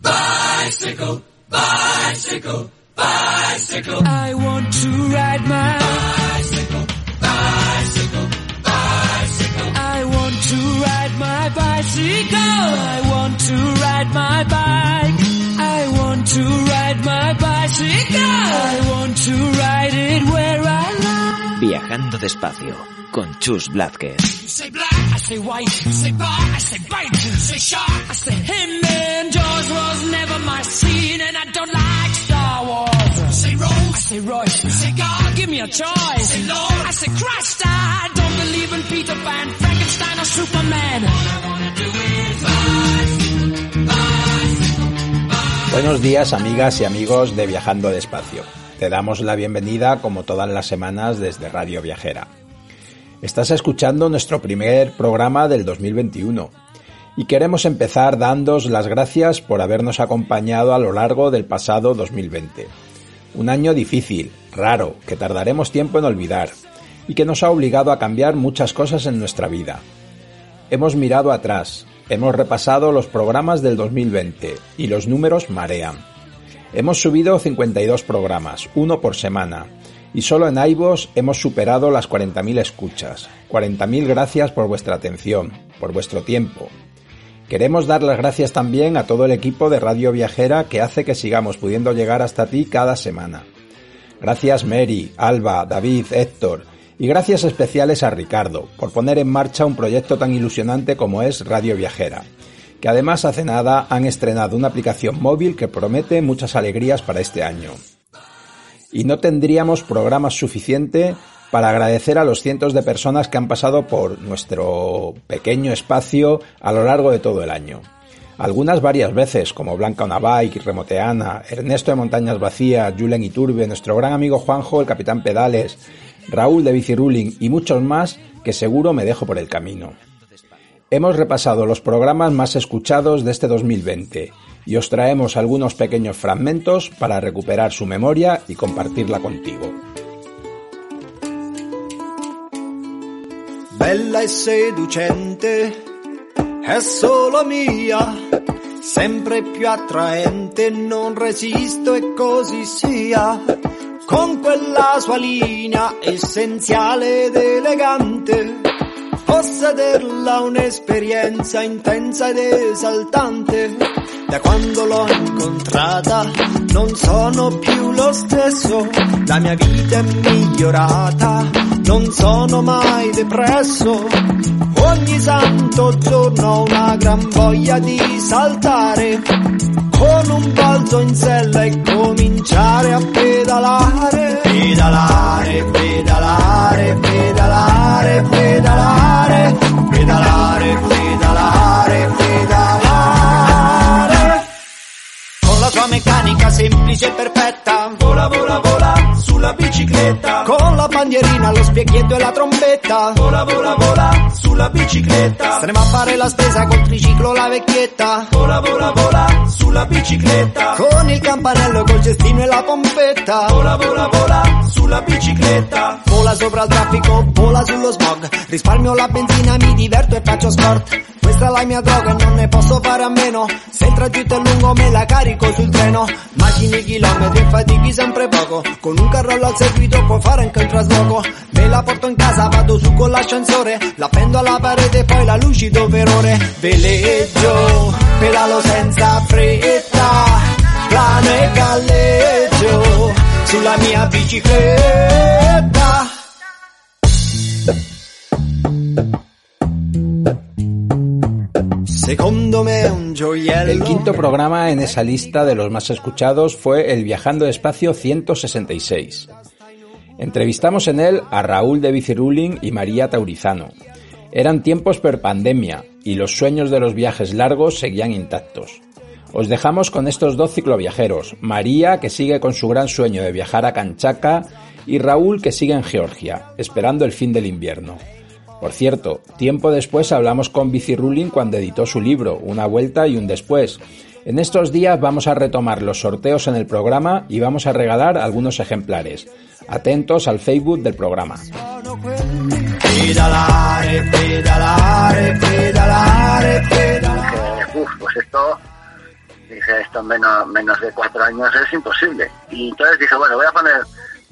Bicycle, bicycle, bicycle. I want to ride my Bicycle, bicycle, bicycle. I want to ride my bicycle. I want to ride my bike. I want to ride my bicycle. I want to ride it where I like. Viajando despacio con Chus Blázquez. You say black, I say white. You say bar, I say bite. You say shark, I say him. And Jaws was never my scene, and I don't like Star Wars. You say Rose, I say Royce. you say God, Give me a choice. say Lord. I say Christ, I don't believe in Peter Pan, Frankenstein or Superman. Buenos días amigas y amigos de Viajando Despacio. Te damos la bienvenida como todas las semanas desde Radio Viajera. Estás escuchando nuestro primer programa del 2021 y queremos empezar dándos las gracias por habernos acompañado a lo largo del pasado 2020. Un año difícil, raro, que tardaremos tiempo en olvidar y que nos ha obligado a cambiar muchas cosas en nuestra vida. Hemos mirado atrás, hemos repasado los programas del 2020 y los números marean. Hemos subido 52 programas, uno por semana, y solo en iVoox hemos superado las 40.000 escuchas. 40.000 gracias por vuestra atención, por vuestro tiempo. Queremos dar las gracias también a todo el equipo de Radio Viajera que hace que sigamos pudiendo llegar hasta ti cada semana. Gracias Mary, Alba, David, Héctor y gracias especiales a Ricardo por poner en marcha un proyecto tan ilusionante como es Radio Viajera, que además hace nada han estrenado una aplicación móvil que promete muchas alegrías para este año. Y no tendríamos programas suficiente para agradecer a los cientos de personas que han pasado por nuestro pequeño espacio a lo largo de todo el año. Algunas varias veces, como Blanca Onabike, Remoteana, Ernesto de Montañas Vacías, Julen Iturbe, nuestro gran amigo Juanjo, el Capitán Pedales, Raúl de Biciruling y muchos más que seguro me dejo por el camino. Hemos repasado los programas más escuchados de este 2020 y os traemos algunos pequeños fragmentos para recuperar su memoria y compartirla contigo. Bella e seducente, è solo mia, sempre più attraente, non resisto e così sia. Con quella sua linea essenziale ed elegante, possederla un'esperienza intensa ed esaltante. Da quando l'ho incontrata non sono più lo stesso, la mia vita è migliorata, non sono mai depresso. Ogni santo giorno ho una gran voglia di saltare, con un balzo in sella e cominciare a pedalare. Pedalare, pedalare, pedalare, pedalare, pedalare, pedalare, pedalare. Con la sua meccanica semplice e perfetta, Vola, vola, vola, sulla bicicletta. con la bandierina, lo specchietto e la trombetta. Vola, vola, vola, sulla bicicletta. Staremo a fare la spesa col triciclo la vecchietta. Vola, vola, vola, sulla bicicletta. Con il campanello, col cestino e la pompetta. Vola, vola, vola, sulla bicicletta. Vola sopra il traffico, vola sullo smog. Risparmio la benzina, mi diverto e faccio sport. Questa è la mia droga e non ne posso fare a meno. Se il tragitto è lungo me la carico sul treno. Macini chilometri e fatichi sempre poco. Con un carrello al seguito può fare anche il trasloco. Me la porto in casa, vado su con l'ascensore. L'appendo alla parete, poi la lucido per ore. Veleggio, pedalo senza fretta. Plano e galleggio sulla mia bicicletta. El quinto programa en esa lista de los más escuchados fue el Viajando Despacio 166. Entrevistamos en él a Raúl de Biciruling y María Taurizano. Eran tiempos per pandemia y los sueños de los viajes largos seguían intactos. Os dejamos con estos dos cicloviajeros, María, que sigue con su gran sueño de viajar a Kanchaka, y Raúl, que sigue en Georgia, esperando el fin del invierno. Por cierto, tiempo después hablamos con Bicirulin cuando editó su libro, Una vuelta y un después. En estos días vamos a retomar los sorteos en el programa y vamos a regalar algunos ejemplares. Atentos al Facebook del programa. Uf, pues esto, dije, esto en menos, menos de cuatro años es imposible. Y entonces dije, bueno, voy a poner,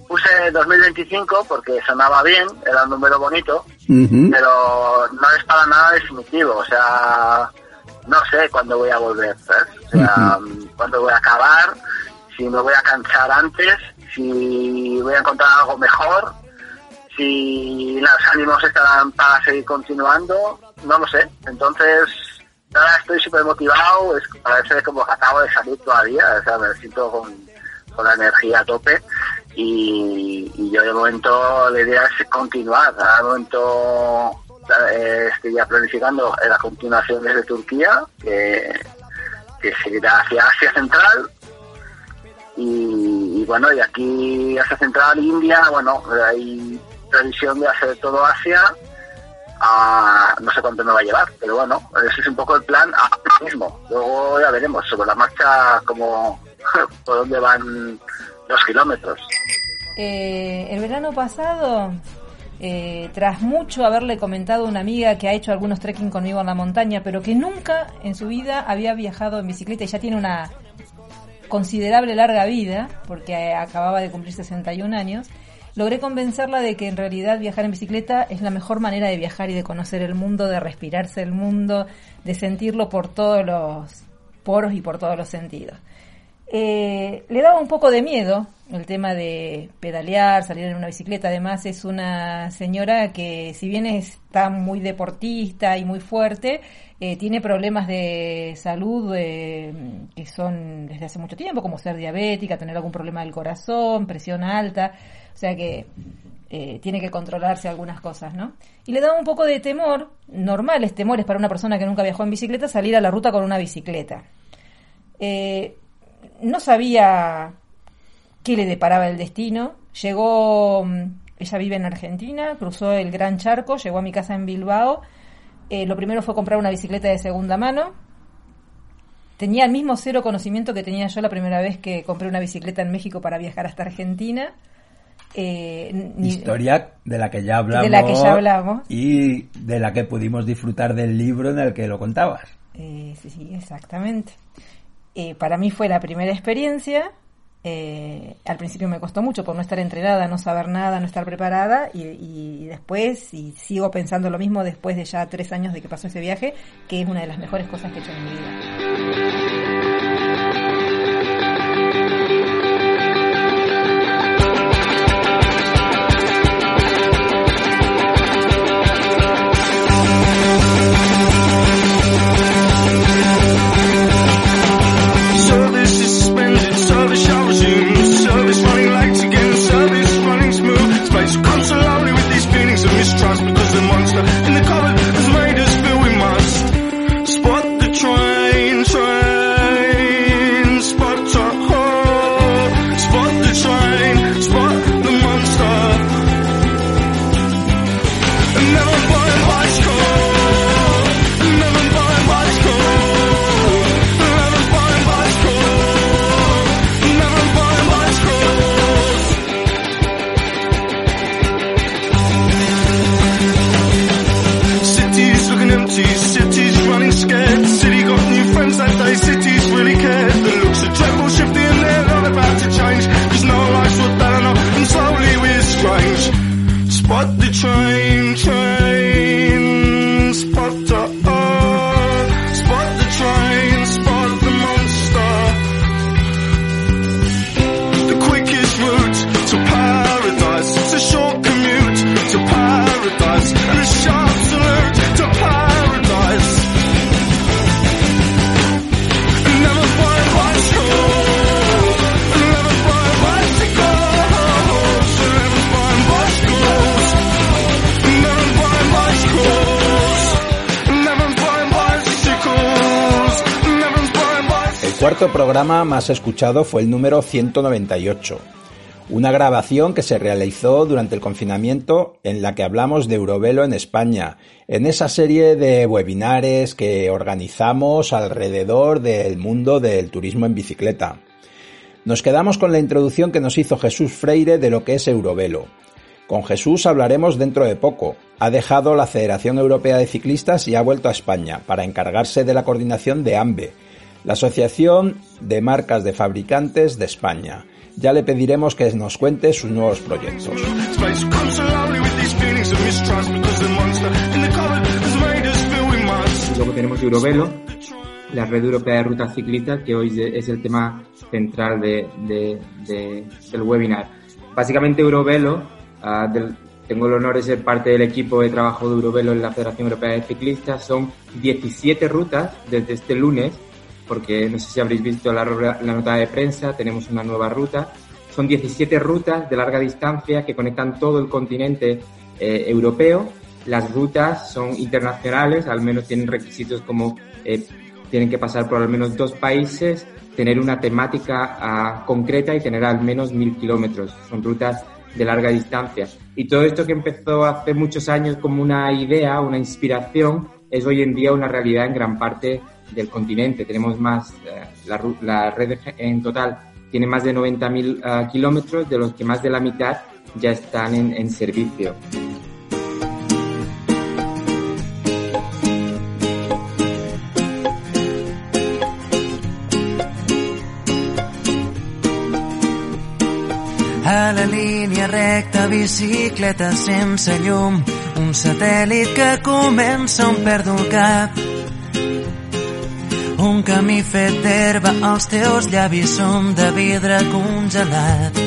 puse 2025 porque sonaba bien, era un número bonito, pero no es para nada definitivo, o sea, no sé cuándo voy a volver, ¿sabes? O sea, cuándo voy a acabar, si me voy a cansar antes, si voy a encontrar algo mejor, si los ánimos estarán para seguir continuando, no lo sé. Entonces, ahora estoy súper motivado, es, parece como que acabo de salir todavía, o sea, me siento con, con la energía a tope y, yo de momento la idea es continuar, de momento eh, estoy ya planificando la continuación desde Turquía, que, que seguirá hacia Asia Central y, bueno, y aquí Asia Central, India, bueno, hay previsión de hacer todo Asia. a- no sé cuánto me va a llevar, pero bueno, ese es un poco el plan ahora mismo. Luego ya veremos sobre la marcha como por dónde van los kilómetros. Eh, el verano pasado, eh, tras mucho haberle comentado a una amiga que ha hecho algunos trekking conmigo en la montaña, pero que nunca en su vida había viajado en bicicleta y ya tiene una considerable larga vida, porque eh, acababa de cumplir 61 años, logré convencerla de que en realidad viajar en bicicleta es la mejor manera de viajar y de conocer el mundo, de respirarse el mundo, de sentirlo por todos los poros y por todos los sentidos. Eh, le daba un poco de miedo el tema de pedalear, salir en una bicicleta. Además es una señora que si bien está muy deportista y muy fuerte, eh, tiene problemas de salud eh, que son desde hace mucho tiempo, como ser diabética, tener algún problema del corazón, presión alta. O sea que tiene que controlarse algunas cosas, ¿no? Y le daba un poco de temor, normales temores para una persona que nunca viajó en bicicleta, salir a la ruta con una bicicleta. No sabía qué le deparaba el destino. Llegó, mm, ella vive en Argentina, cruzó el Gran Charco, llegó a mi casa en Bilbao. Eh, lo primero fue comprar una bicicleta de segunda mano. Tenía el mismo cero conocimiento que tenía yo la primera vez que compré una bicicleta en México para viajar hasta Argentina. Eh, ni- Historia de la que ya hablamos. De la que ya hablamos. Y de la que pudimos disfrutar del libro en el que lo contabas. Eh, sí, sí, exactamente. Eh, para mí fue la primera experiencia. Eh, al principio me costó mucho por no estar entrenada, no saber nada, no estar preparada. Y, y después, y sigo pensando lo mismo después de ya tres años de que pasó ese viaje, que es una de las mejores cosas que he hecho en mi vida. Cuarto programa más escuchado fue el número 198, una grabación que se realizó durante el confinamiento en la que hablamos de Eurovelo en España, en esa serie de webinares que organizamos alrededor del mundo del turismo en bicicleta. Nos quedamos con la introducción que nos hizo Jesús Freire de lo que es Eurovelo. Con Jesús hablaremos dentro de poco. Ha dejado la Federación Europea de Ciclistas y ha vuelto a España para encargarse de la coordinación de AMBE, la Asociación de Marcas de Fabricantes de España. Ya le pediremos que nos cuente sus nuevos proyectos. Luego tenemos Eurovelo, la Red Europea de Rutas Ciclistas, que hoy es el tema central de, de- de- del webinar. Básicamente Eurovelo, ah, del- tengo el honor de ser parte del equipo de trabajo de Eurovelo en la Federación Europea de Ciclistas, son 17 rutas desde este lunes, porque no sé si habréis visto la, la nota de prensa, tenemos una nueva ruta. Son 17 rutas de larga distancia que conectan todo el continente eh, europeo. Las rutas son internacionales, al menos tienen requisitos como eh, tienen que pasar por al menos dos países, tener una temática ah, concreta y tener al menos mil kilómetros. Son rutas de larga distancia. Y todo esto que empezó hace muchos años como una idea, una inspiración, es hoy en día una realidad en gran parte del continente. Tenemos más, eh, la, red en total tiene más de 90.000 ah, kilómetros, de los que más de la mitad ya están en, servicio. A la línia recta, bicicleta sense llum, un satèl·lit que comença on perdo el. Un camí fet d'herba, els teus llavis són de vidre congelat.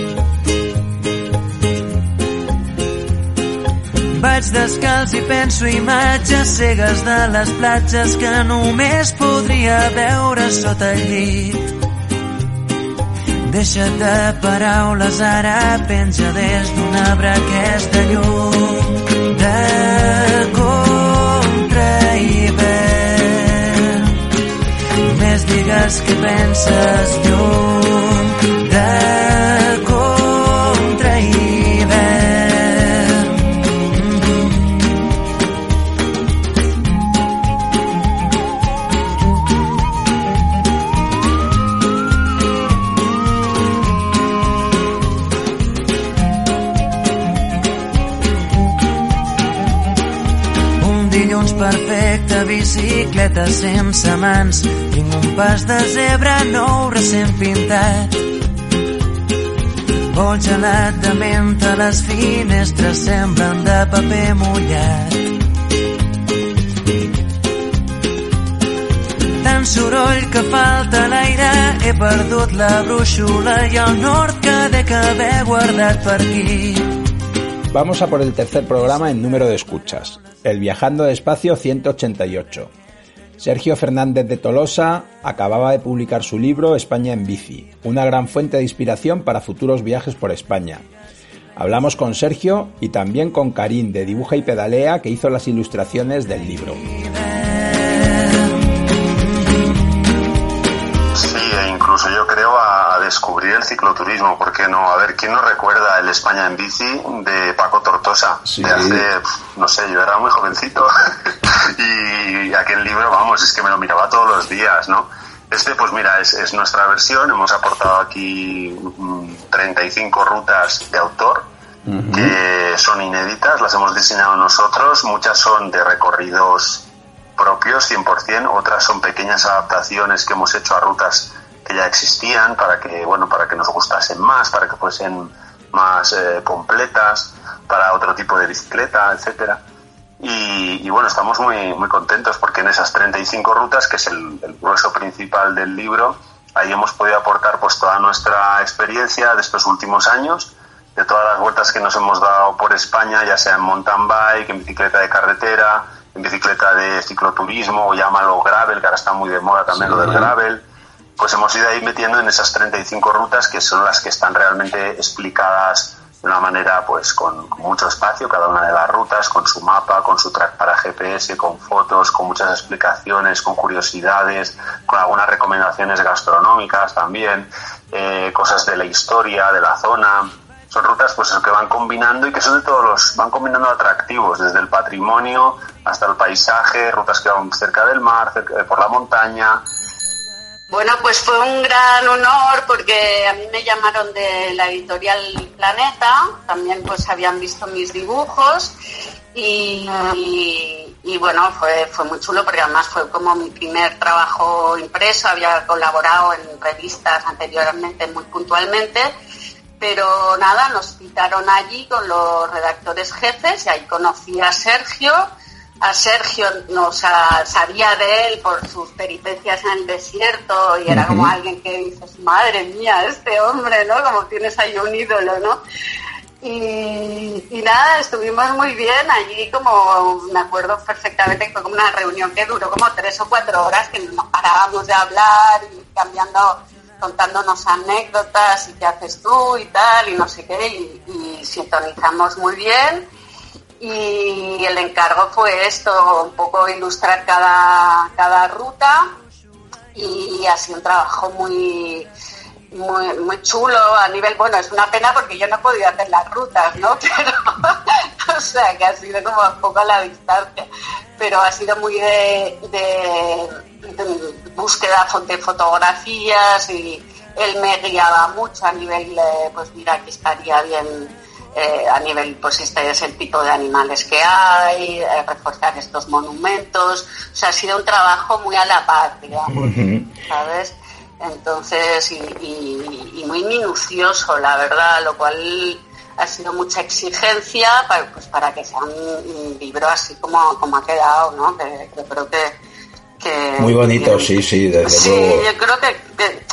Vaig descalç i penso imatges cegues de les platges que només podria veure sota el llit. Deixa't de paraules, ara penja des d'un arbre aquesta llum de contra digues que penses lluny de Dilluns perfecte, bicicleta sense mans. Tinc un pas de zebra nou recent pintat. Vol gelat de menta, les finestres semblen de paper mullat. Tant soroll que falta l'aire, he perdut la brúixola i el nord que dec haver guardat per aquí. Vamos a por el tercer programa en número de escuchas, el Viajando Despacio 188. Sergio Fernández de Tolosa acababa de publicar su libro España en bici, una gran fuente de inspiración para futuros viajes por España. Hablamos con Sergio y también con Karim de Dibuja y Pedalea que hizo las ilustraciones del libro. Descubrir el cicloturismo, ¿por qué no? A ver, ¿quién nos recuerda el España en bici de Paco Tortosa? Sí. De hace, no sé, yo era muy jovencito y aquel libro, vamos, es que me lo miraba todos los días, ¿no? Este, pues mira, es, es nuestra versión, hemos aportado aquí mm, 35 rutas de autor que son inéditas, las hemos diseñado nosotros, muchas son de recorridos propios 100%, otras son pequeñas adaptaciones que hemos hecho a rutas que ya existían para que, bueno, para que nos gustasen más, para que fuesen más eh, completas, para otro tipo de bicicleta, etcétera. Y, y bueno, estamos muy, muy contentos porque en esas 35 rutas, que es el, el grueso principal del libro, ahí hemos podido aportar pues toda nuestra experiencia de estos últimos años, de todas las vueltas que nos hemos dado por España, ya sea en mountain bike, en bicicleta de carretera, en bicicleta de cicloturismo, o llámalo gravel, que ahora está muy de moda también Sí. lo del gravel, pues hemos ido ahí metiendo en esas 35 rutas que son las que están realmente explicadas de una manera pues con, mucho espacio cada una de las rutas, con su mapa, con su track para GPS, con fotos, con muchas explicaciones, con curiosidades, con algunas recomendaciones gastronómicas también, eh, cosas de la historia, de la zona. Son rutas pues que van combinando y que son de todos los, van combinando atractivos, desde el patrimonio hasta el paisaje, rutas que van cerca del mar, cerca, por la montaña, bueno, pues fue un gran honor porque a mí me llamaron de la editorial Planeta, también pues habían visto mis dibujos y, bueno, fue, fue muy chulo porque además fue como mi primer trabajo impreso, había colaborado en revistas anteriormente muy puntualmente, pero nada, nos citaron allí con los redactores jefes y ahí conocí a Sergio a Sergio no sabía de él por sus peripecias en el desierto y era como alguien que dices, madre mía, este hombre, ¿no? Como tienes ahí un ídolo, ¿no? Y, y, nada, estuvimos muy bien allí, como me acuerdo perfectamente fue como una reunión que duró como tres o cuatro horas, que nos parábamos de hablar y cambiando, contándonos anécdotas y qué haces tú y tal, y no sé qué, y, y sintonizamos muy bien y el encargo fue esto, un poco ilustrar cada, cada ruta y ha sido un trabajo muy, muy, muy chulo a nivel, bueno, es una pena porque yo no he podido hacer las rutas, ¿no? Pero, o sea, que ha sido como un poco a la distancia, pero ha sido muy de, de, búsqueda de fotografías y él me guiaba mucho a nivel, pues mira, aquí estaría bien eh, a nivel, pues este es el tipo de animales que hay, eh, reforzar estos monumentos, o sea, ha sido un trabajo muy a la par, digamos, ¿sabes? Entonces, y, y, y, muy minucioso, la verdad, lo cual ha sido mucha exigencia para, pues, para que sea un libro así como, como ha quedado, ¿no? Que, que creo que, que... Muy bonito, que, sí, sí, desde sí, luego. yo creo que, que,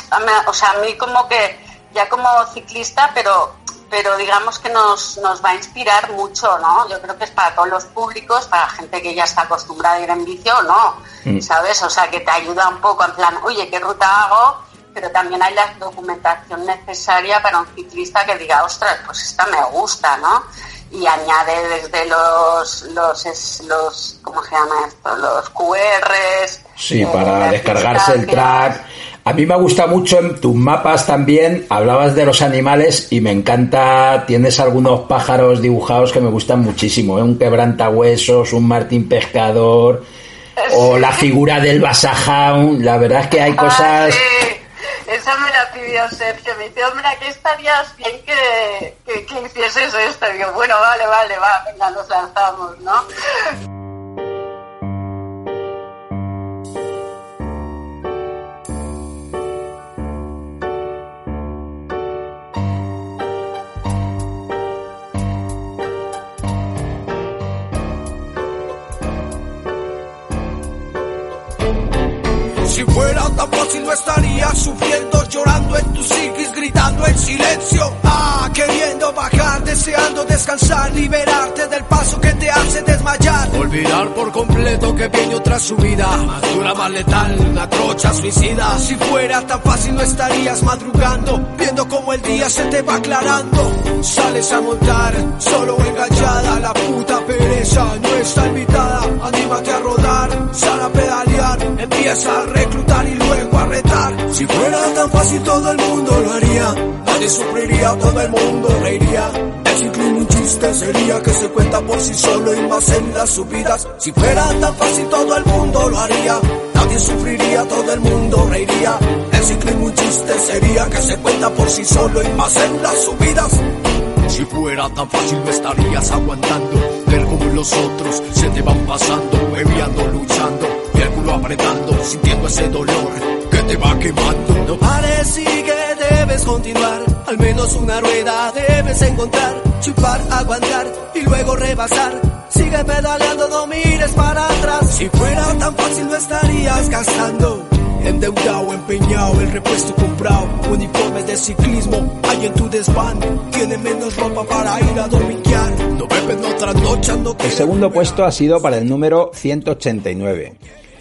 o sea, a mí como que, ya como ciclista, pero pero digamos que nos, nos va a inspirar mucho, ¿no? Yo creo que es para todos los públicos, para gente que ya está acostumbrada a ir en bici o no, mm. ¿sabes? O sea, que te ayuda un poco en plan, oye, ¿qué ruta hago? Pero también hay la documentación necesaria para un ciclista que diga, ostras, pues esta me gusta, ¿no? Y añade desde los, los, los ¿cómo se llama esto? Los QRs. Sí, eh, para descargarse el track a mí me gusta mucho en tus mapas también, hablabas de los animales y me encanta, tienes algunos pájaros dibujados que me gustan muchísimo, ¿eh? un quebrantahuesos, un martín pescador o la figura del basajaun, la verdad es que hay cosas... Ah, sí. Esa me la pidió Sergio, me dice, hombre, aquí estarías bien que, que, que hicieses esto. Y digo, bueno, vale, vale, va, venga, nos lanzamos, ¿no? Si fuera tan fácil no estaría sufriendo, llorando en tu psiquis, gritando en silencio. Ah, queriendo deseando descansar, liberarte del paso que te hace desmayar. Olvidar por completo que viene otra subida, más dura, más letal, una trocha suicida. Si fuera tan fácil no estarías madrugando, viendo como el día se te va aclarando. Sales a montar, solo enganchada, la puta pereza no está invitada. Anímate a rodar, sal a pedalear, empieza a reclutar y luego a retar. Si fuera tan fácil todo el mundo lo haría, nadie sufriría, todo el mundo reiría. Ciclismo un chiste sería que se cuenta por sí solo y más en las subidas. Si fuera tan fácil todo el mundo lo haría, nadie sufriría, todo el mundo reiría. El ciclismo un chiste sería que se cuenta por sí solo y más en las subidas. Si fuera tan fácil no estarías aguantando ver como los otros se te van pasando, bebiendo, luchando, y el culo apretando, sintiendo ese dolor que te va quemando. No pares, sigue, debes continuar, al menos una rueda debes encontrar, chupar, aguantar y luego rebasar. Sigue pedaleando, no mires para atrás. Si fuera tan fácil no estarías gastando. Endeudado, empeñado, el repuesto comprado, uniformes de ciclismo, hay en tu desván, tiene menos ropa para ir a dominguear, no beben, no trasnochan, no El segundo puesto ha sido para el número 189.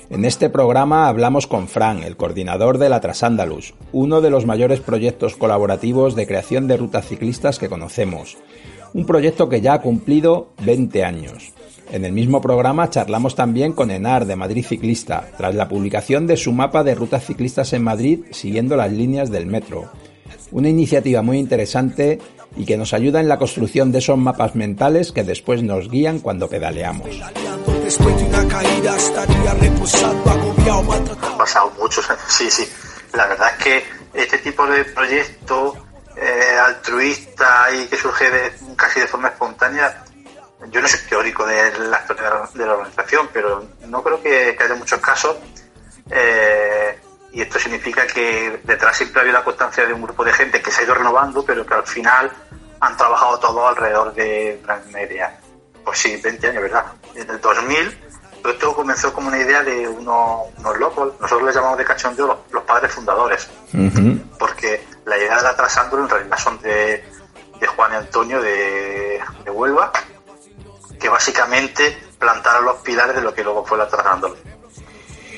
En este programa hablamos con Fran, el coordinador de la Trasándalus, uno de los mayores proyectos colaborativos de creación de rutas ciclistas que conocemos. Un proyecto que ya ha cumplido 20 años. En el mismo programa charlamos también con Enar de Madrid Ciclista, tras la publicación de su mapa de rutas ciclistas en Madrid siguiendo las líneas del metro. Una iniciativa muy interesante y que nos ayuda en la construcción de esos mapas mentales que después nos guían cuando pedaleamos. Han pasado muchos años, sí, sí. La verdad es que este tipo de proyecto eh, altruista y que surge de, casi de forma espontánea, yo no soy teórico de la historia de la organización, pero no creo que, que haya muchos casos. Eh, y esto significa que detrás siempre ha habido la constancia de un grupo de gente que se ha ido renovando, pero que al final han trabajado todo alrededor de una media pues sí, 20 años, ¿verdad? En el 2000, todo esto comenzó como una idea de unos, unos locos, nosotros les llamamos de cachondeo los, los padres fundadores, porque la idea de la Trasándolo en realidad son de, de Juan y Antonio de, de Huelva, que básicamente plantaron los pilares de lo que luego fue la Trasándolo.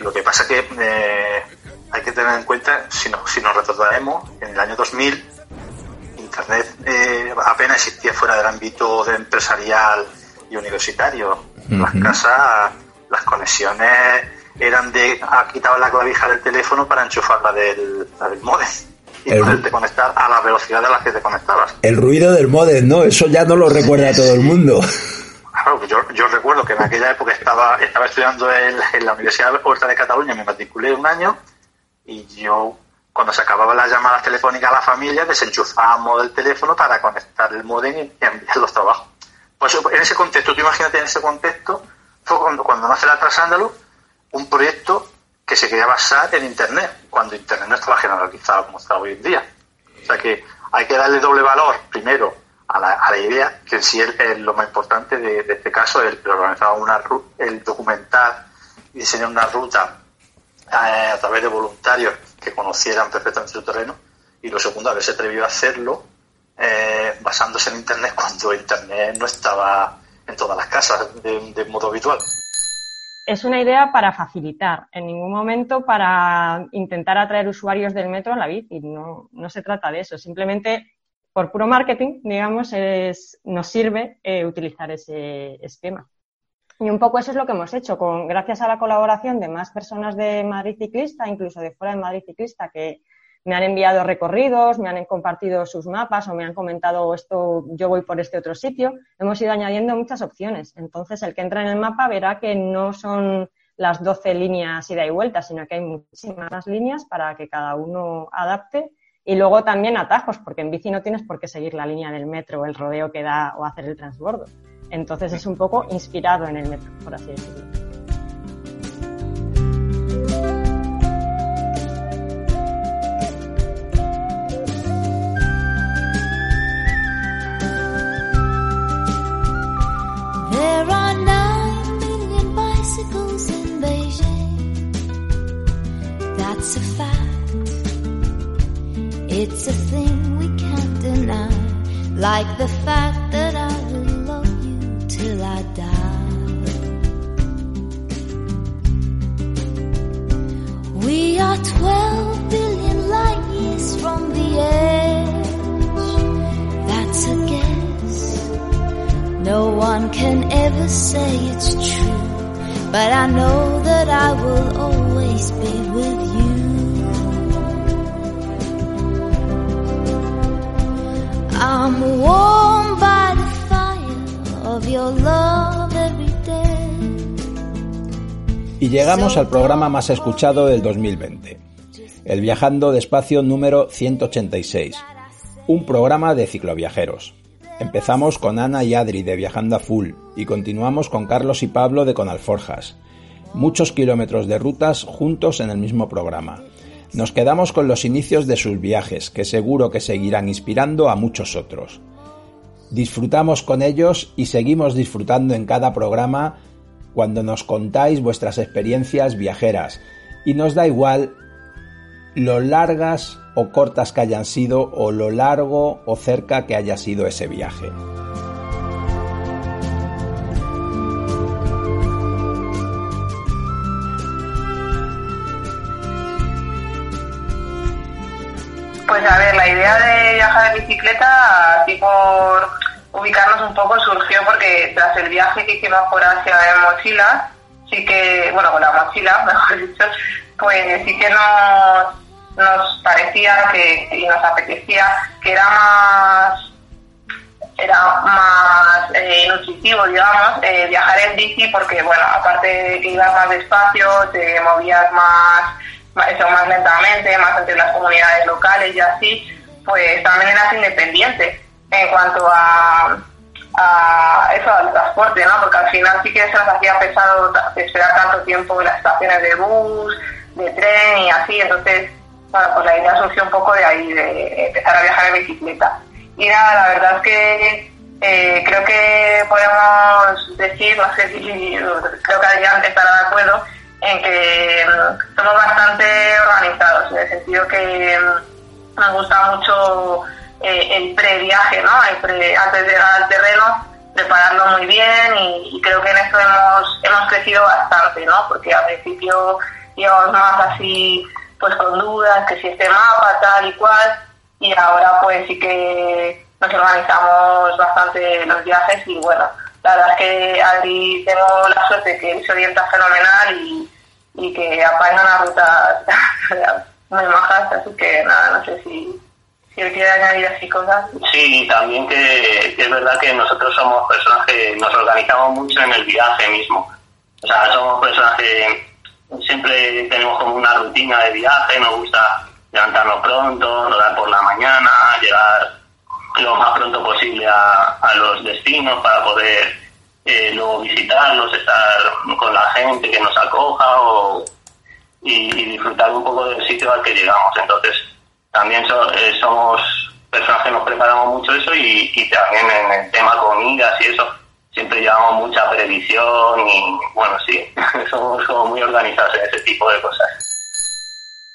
Lo que pasa que eh, hay que tener en cuenta, si, no, si nos retrocedemos, en el año 2000, Internet eh, apenas existía fuera del ámbito de empresarial y universitario. Las casas, las conexiones eran de ah, quitabas la clavija del teléfono para enchufarla del, la del modem y El- poderte conectar a la velocidad de la que te conectabas. El ruido del modem, ¿no? Eso ya no lo recuerda todo el mundo. Claro, yo, yo recuerdo que en aquella época estaba, estaba estudiando en, en la Universidad Huerta de Cataluña, me matriculé un año y yo, cuando se acababan las llamadas telefónicas a la familia, desenchufábamos el teléfono para conectar el modem y enviar los trabajos. Pues en ese contexto, tú imagínate en ese contexto, fue cuando, nace la Trasándalo, un proyecto que se quería basar en Internet, cuando Internet no estaba generalizado como está hoy en día. O sea que hay que darle doble valor, primero, a la, idea, que en sí es, lo más importante de, este caso, el, organizar una el documentar y diseñar una ruta eh, a través de voluntarios que conocieran perfectamente su terreno, y lo segundo, haberse atrevido a hacerlo eh, basándose en Internet cuando Internet no estaba en todas las casas de, de modo habitual. es una idea para facilitar, en ningún momento para intentar atraer usuarios del metro a la bici. No, no se trata de eso. Simplemente, por puro marketing, digamos, es, nos sirve eh, utilizar ese esquema. Y un poco eso es lo que hemos hecho, con, gracias a la colaboración de más personas de Madrid Ciclista, incluso de fuera de Madrid Ciclista, que me han enviado recorridos, me han compartido sus mapas o me han comentado esto, yo voy por este otro sitio. Hemos ido añadiendo muchas opciones. Entonces, el que entra en el mapa verá que no son las 12 líneas ida y vuelta, sino que hay muchísimas líneas para que cada uno adapte. Y luego también atajos, porque en bici no tienes por qué seguir la línea del metro, el rodeo que da o hacer el transbordo. Entonces es un poco inspirado en el metro, por así decirlo. There are nine million bicycles in Beijing. That's a fact. It's a thing we can't deny. Like the fact that till I die. We are 12 billion light years from the edge. That's a guess. No one can ever say it's true, but I know that I will always be with you. I'm warmed by Y llegamos al programa más escuchado del 2020, el Viajando Despacio número 186, un programa de cicloviajeros. Empezamos con Ana y Adri de Viajando a Full y continuamos con Carlos y Pablo de Conalforjas. Muchos kilómetros de rutas juntos en el mismo programa. Nos quedamos con los inicios de sus viajes, que seguro que seguirán inspirando a muchos otros. Disfrutamos con ellos y seguimos disfrutando en cada programa cuando nos contáis vuestras experiencias viajeras. Y nos da igual lo largas o cortas que hayan sido o lo largo o cerca que haya sido ese viaje. Pues a ver, la idea de viajar en bicicleta, así por ubicarnos un poco, surgió porque tras el viaje que hicimos por Asia en mochila, sí que, bueno, con la mochila, mejor dicho, pues sí que nos, nos parecía que, y nos apetecía que era más era más eh, nutritivo, digamos, eh, viajar en bici porque, bueno, aparte de que ibas más despacio, te movías más, eso, más lentamente, más entre las comunidades locales y así, pues también eras independiente en cuanto a, a eso, al transporte, ¿no? Porque al final sí que se nos hacía pesado esperar tanto tiempo en las estaciones de bus, de tren y así, entonces, bueno, pues la idea surgió un poco de ahí, de empezar a viajar en bicicleta. Y nada, la verdad es que eh, creo que podemos decir, no sé si creo que Adrián estará de acuerdo, en que mm, somos bastante organizados, en el sentido que mm, nos gusta mucho eh, el previaje, ¿no? El pre, antes de llegar al terreno, prepararlo muy bien y, creo que en eso hemos, hemos crecido bastante, ¿no? Porque al principio íbamos más así, pues con dudas, que si este mapa, tal y cual, y ahora pues sí que nos organizamos bastante los viajes y bueno, la verdad es que Adri tengo la suerte que se orienta fenomenal y, y que apaña una ruta muy majas, así que nada, no sé si, así cosas. Sí, también que, es verdad que nosotros somos personas que nos organizamos mucho en el viaje mismo. O sea, somos personas que siempre tenemos como una rutina de viaje, nos gusta levantarnos pronto, rodar por la mañana, llegar lo más pronto posible a, a los destinos para poder eh, luego visitarlos, estar con la gente que nos acoja o, y, disfrutar un poco del sitio al que llegamos. Entonces, también eh, somos personas que nos preparamos mucho eso y, y también en el tema comidas y eso, siempre llevamos mucha previsión y bueno, sí, somos, somos muy organizados en ese tipo de cosas.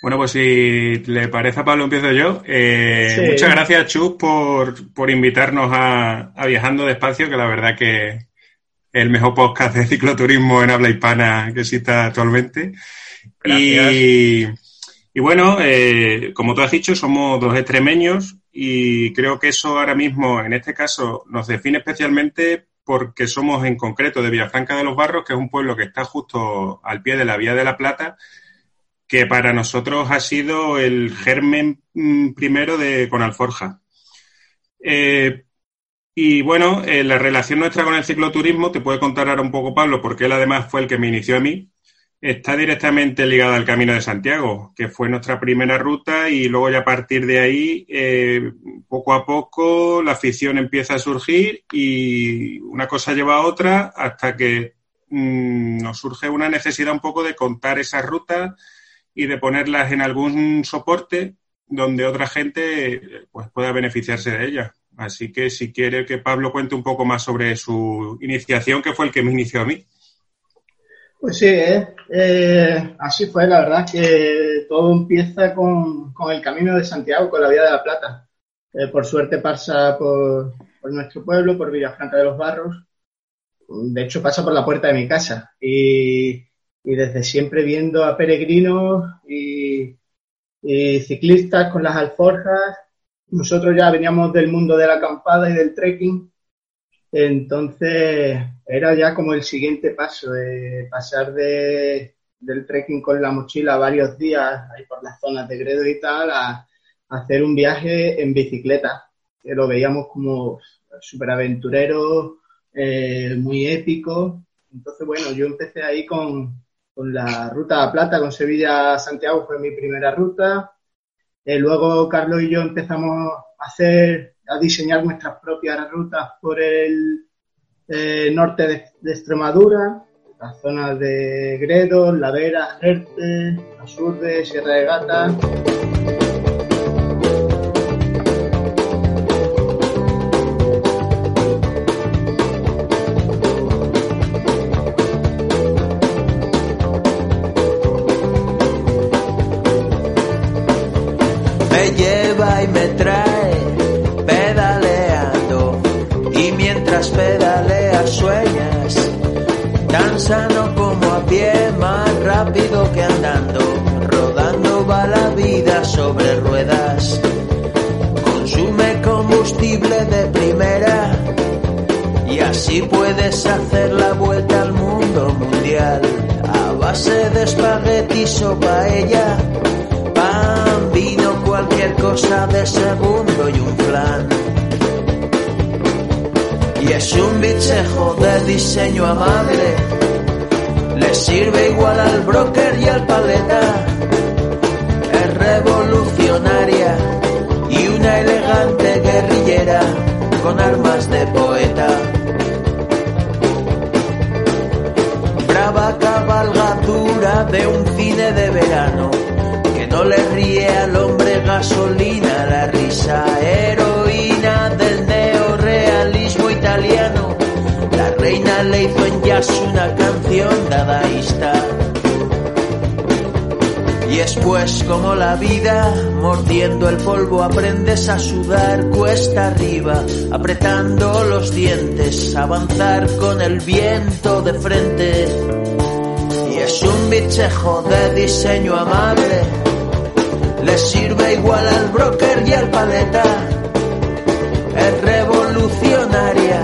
Bueno, pues si le parece a Pablo, empiezo yo. Eh, Sí. Muchas gracias, Chus, por, por invitarnos a, a Viajando Despacio, que la verdad que es el mejor podcast de cicloturismo en habla hispana que exista actualmente. Y, y bueno, eh, como tú has dicho, somos dos extremeños y creo que eso ahora mismo, en este caso, nos define especialmente porque somos en concreto de Villafranca de los Barros, que es un pueblo que está justo al pie de la Vía de la Plata, que para nosotros ha sido el germen mm, primero de con Alforja. Eh, y bueno, eh, la relación nuestra con el cicloturismo, te puede contar ahora un poco Pablo, porque él además fue el que me inició a mí, está directamente ligada al Camino de Santiago, que fue nuestra primera ruta y luego ya a partir de ahí, eh, poco a poco, la afición empieza a surgir y una cosa lleva a otra hasta que mm, nos surge una necesidad un poco de contar esas rutas y de ponerlas en algún soporte donde otra gente pues, pueda beneficiarse de ellas. Así que si quiere que Pablo cuente un poco más sobre su iniciación, que fue el que me inició a mí. Pues sí, ¿eh? Eh, así fue, la verdad que todo empieza con, con el Camino de Santiago, con la Vía de la Plata. Eh, por suerte pasa por, por nuestro pueblo, por Villafranca de los Barros. De hecho, pasa por la puerta de mi casa. Y, y desde siempre viendo a peregrinos y, y ciclistas con las alforjas. Nosotros ya veníamos del mundo de la acampada y del trekking. Entonces era ya como el siguiente paso, de pasar de, del trekking con la mochila varios días ahí por las zonas de Gredo y tal a, hacer un viaje en bicicleta, que lo veíamos como súper aventurero, eh, muy épico. Entonces, bueno, yo empecé ahí con, con la ruta a Plata, con Sevilla a Santiago, fue mi primera ruta. Eh, luego Carlos y yo empezamos a hacer, a diseñar nuestras propias rutas por el eh, norte de, de Extremadura, las zonas de Gredos, La Vera, Jerte, Asurde, Sierra de Gata. Así puedes hacer la vuelta al mundo mundial a base de espaguetis o paella, pan, vino, cualquier cosa de segundo y un flan. Y es un bichejo de diseño amable, le sirve igual al broker y al paleta. Es revolucionaria y una elegante guerrillera con armas de poeta. De un cine de verano que no le ríe al hombre gasolina la risa heroína del neorealismo italiano. La reina le hizo en jazz una canción dadaísta. Y es pues como la vida, mordiendo el polvo aprendes a sudar cuesta arriba, apretando los dientes, avanzar con el viento de frente. Bichejo de diseño amable, le sirve igual al broker y al paleta. Es revolucionaria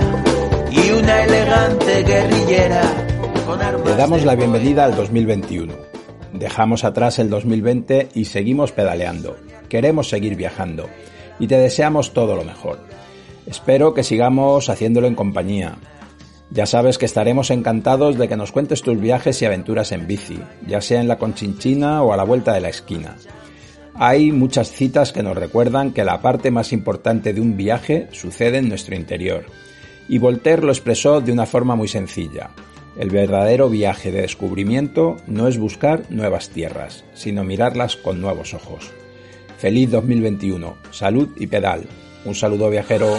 y una elegante guerrillera. Con Le damos la bienvenida al 2021. Dejamos atrás el 2020 y seguimos pedaleando. Queremos seguir viajando y te deseamos todo lo mejor. Espero que sigamos haciéndolo en compañía. Ya sabes que estaremos encantados de que nos cuentes tus viajes y aventuras en bici, ya sea en la Conchinchina o a la vuelta de la esquina. Hay muchas citas que nos recuerdan que la parte más importante de un viaje sucede en nuestro interior. Y Voltaire lo expresó de una forma muy sencilla. El verdadero viaje de descubrimiento no es buscar nuevas tierras, sino mirarlas con nuevos ojos. Feliz 2021, salud y pedal. Un saludo viajero.